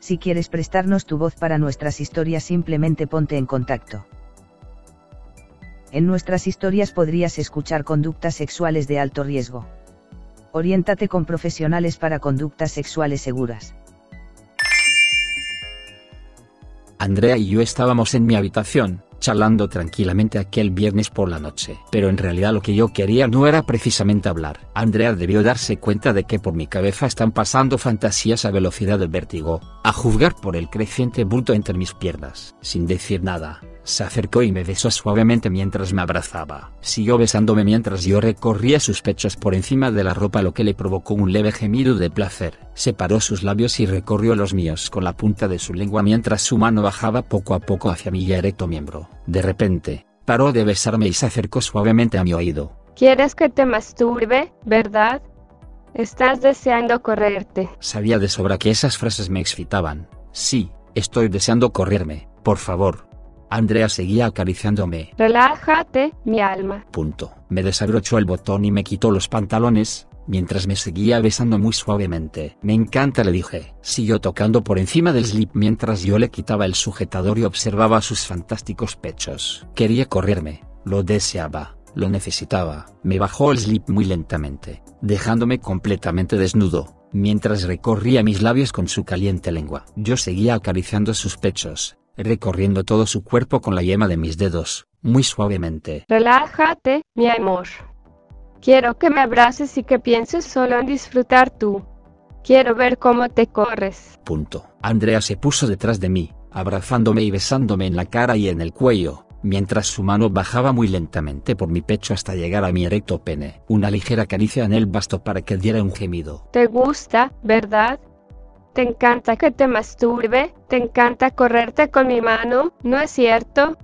Si quieres prestarnos tu voz para nuestras historias simplemente ponte en contacto. En nuestras historias podrías escuchar conductas sexuales de alto riesgo. Oriéntate con profesionales para conductas sexuales seguras. Andrea y yo estábamos en mi habitación, charlando tranquilamente aquel viernes por la noche. Pero en realidad lo que yo quería no era precisamente hablar. Andrea debió darse cuenta de que por mi cabeza están pasando fantasías a velocidad de vértigo, a juzgar por el creciente bulto entre mis piernas. Sin decir nada, se acercó y me besó suavemente mientras me abrazaba. Siguió besándome mientras yo recorría sus pechos por encima de la ropa lo que le provocó un leve gemido de placer. Separó sus labios y recorrió los míos con la punta de su lengua mientras su mano bajaba poco a poco hacia mi ya erecto miembro. De repente, paró de besarme y se acercó suavemente a mi oído. ¿Quieres que te masturbe, verdad? Estás deseando correrte. Sabía de sobra que esas frases me excitaban. Sí, estoy deseando correrme, por favor. Andrea seguía acariciándome. Relájate, mi alma. Punto. Me desabrochó el botón y me quitó los pantalones, mientras me seguía besando muy suavemente. Me encanta, le dije. Siguió tocando por encima del slip mientras yo le quitaba el sujetador y observaba sus fantásticos pechos. Quería correrme, lo deseaba, lo necesitaba. Me bajó el slip muy lentamente, dejándome completamente desnudo mientras recorría mis labios con su caliente lengua. Yo seguía acariciando sus pechos, recorriendo todo su cuerpo con la yema de mis dedos, muy suavemente. Relájate, mi amor. Quiero que me abraces y que pienses solo en disfrutar tú. Quiero ver cómo te corres. Punto. Andrea se puso detrás de mí, abrazándome y besándome en la cara y en el cuello, mientras su mano bajaba muy lentamente por mi pecho hasta llegar a mi erecto pene. Una ligera caricia en él bastó para que diera un gemido. ¿Te gusta, verdad? ¿Te encanta que te masturbe? ¿Te encanta correrte con mi mano? ¿No es cierto?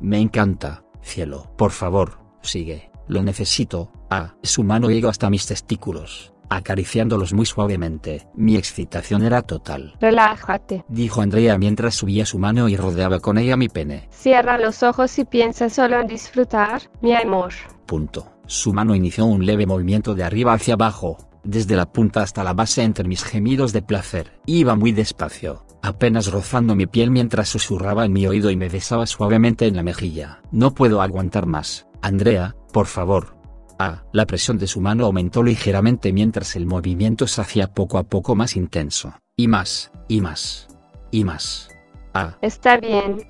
Me encanta, cielo. Por favor, sigue. Lo necesito. Ah, su mano llegó hasta mis testículos, acariciándolos muy suavemente. Mi excitación era total. Relájate. Dijo Andrea mientras subía su mano y rodeaba con ella mi pene. Cierra los ojos y piensa solo en disfrutar, mi amor. Punto. Su mano inició un leve movimiento de arriba hacia abajo, desde la punta hasta la base entre mis gemidos de placer. Iba muy despacio, apenas rozando mi piel mientras susurraba en mi oído y me besaba suavemente en la mejilla. No puedo aguantar más, Andrea, por favor. Ah, la presión de su mano aumentó ligeramente mientras el movimiento se hacía poco a poco más intenso. Y más, y más, y más. Ah. Está bien.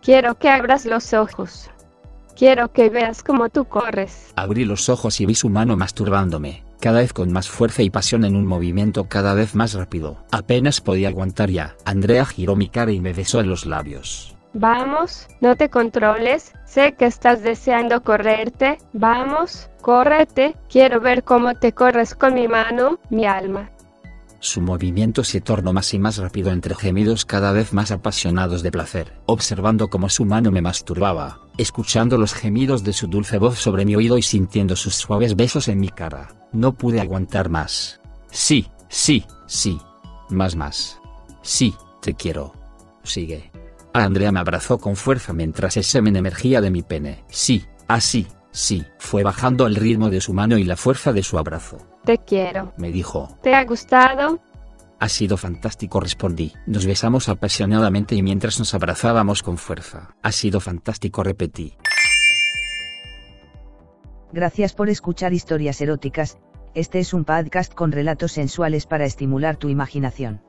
Quiero que abras los ojos. Quiero que veas cómo tú corres. Abrí los ojos y vi su mano masturbándome cada vez con más fuerza y pasión en un movimiento cada vez más rápido. Apenas podía aguantar ya. Andrea giró mi cara y me besó en los labios. Vamos, no te controles, sé que estás deseando correrte, vamos, córrete, quiero ver cómo te corres con mi mano, mi alma. Su movimiento se tornó más y más rápido entre gemidos cada vez más apasionados de placer, observando cómo su mano me masturbaba, escuchando los gemidos de su dulce voz sobre mi oído y sintiendo sus suaves besos en mi cara. No pude aguantar más. Sí, sí, sí. Más, más. Sí, te quiero. Sigue. Andrea me abrazó con fuerza mientras el semen emergía de mi pene. Sí, así, sí. Fue bajando el ritmo de su mano y la fuerza de su abrazo. Te quiero. Me dijo. ¿Te ha gustado? Ha sido fantástico, respondí. Nos besamos apasionadamente y mientras nos abrazábamos con fuerza. Ha sido fantástico, repetí. Gracias por escuchar historias eróticas, este es un podcast con relatos sensuales para estimular tu imaginación.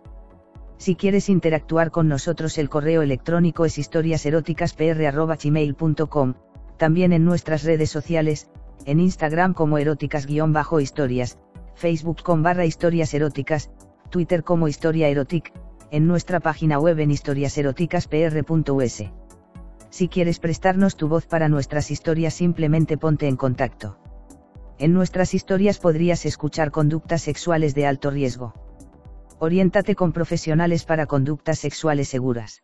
Si quieres interactuar con nosotros el correo electrónico es historiaseroticaspr.gmail.com, también en nuestras redes sociales, en Instagram como eróticas-historias, Facebook con barra historias eróticas, Twitter como historia erotic, en nuestra página web en historiaseroticaspr.us. Si quieres prestarnos tu voz para nuestras historias simplemente ponte en contacto. En nuestras historias podrías escuchar conductas sexuales de alto riesgo. Oriéntate con profesionales para conductas sexuales seguras.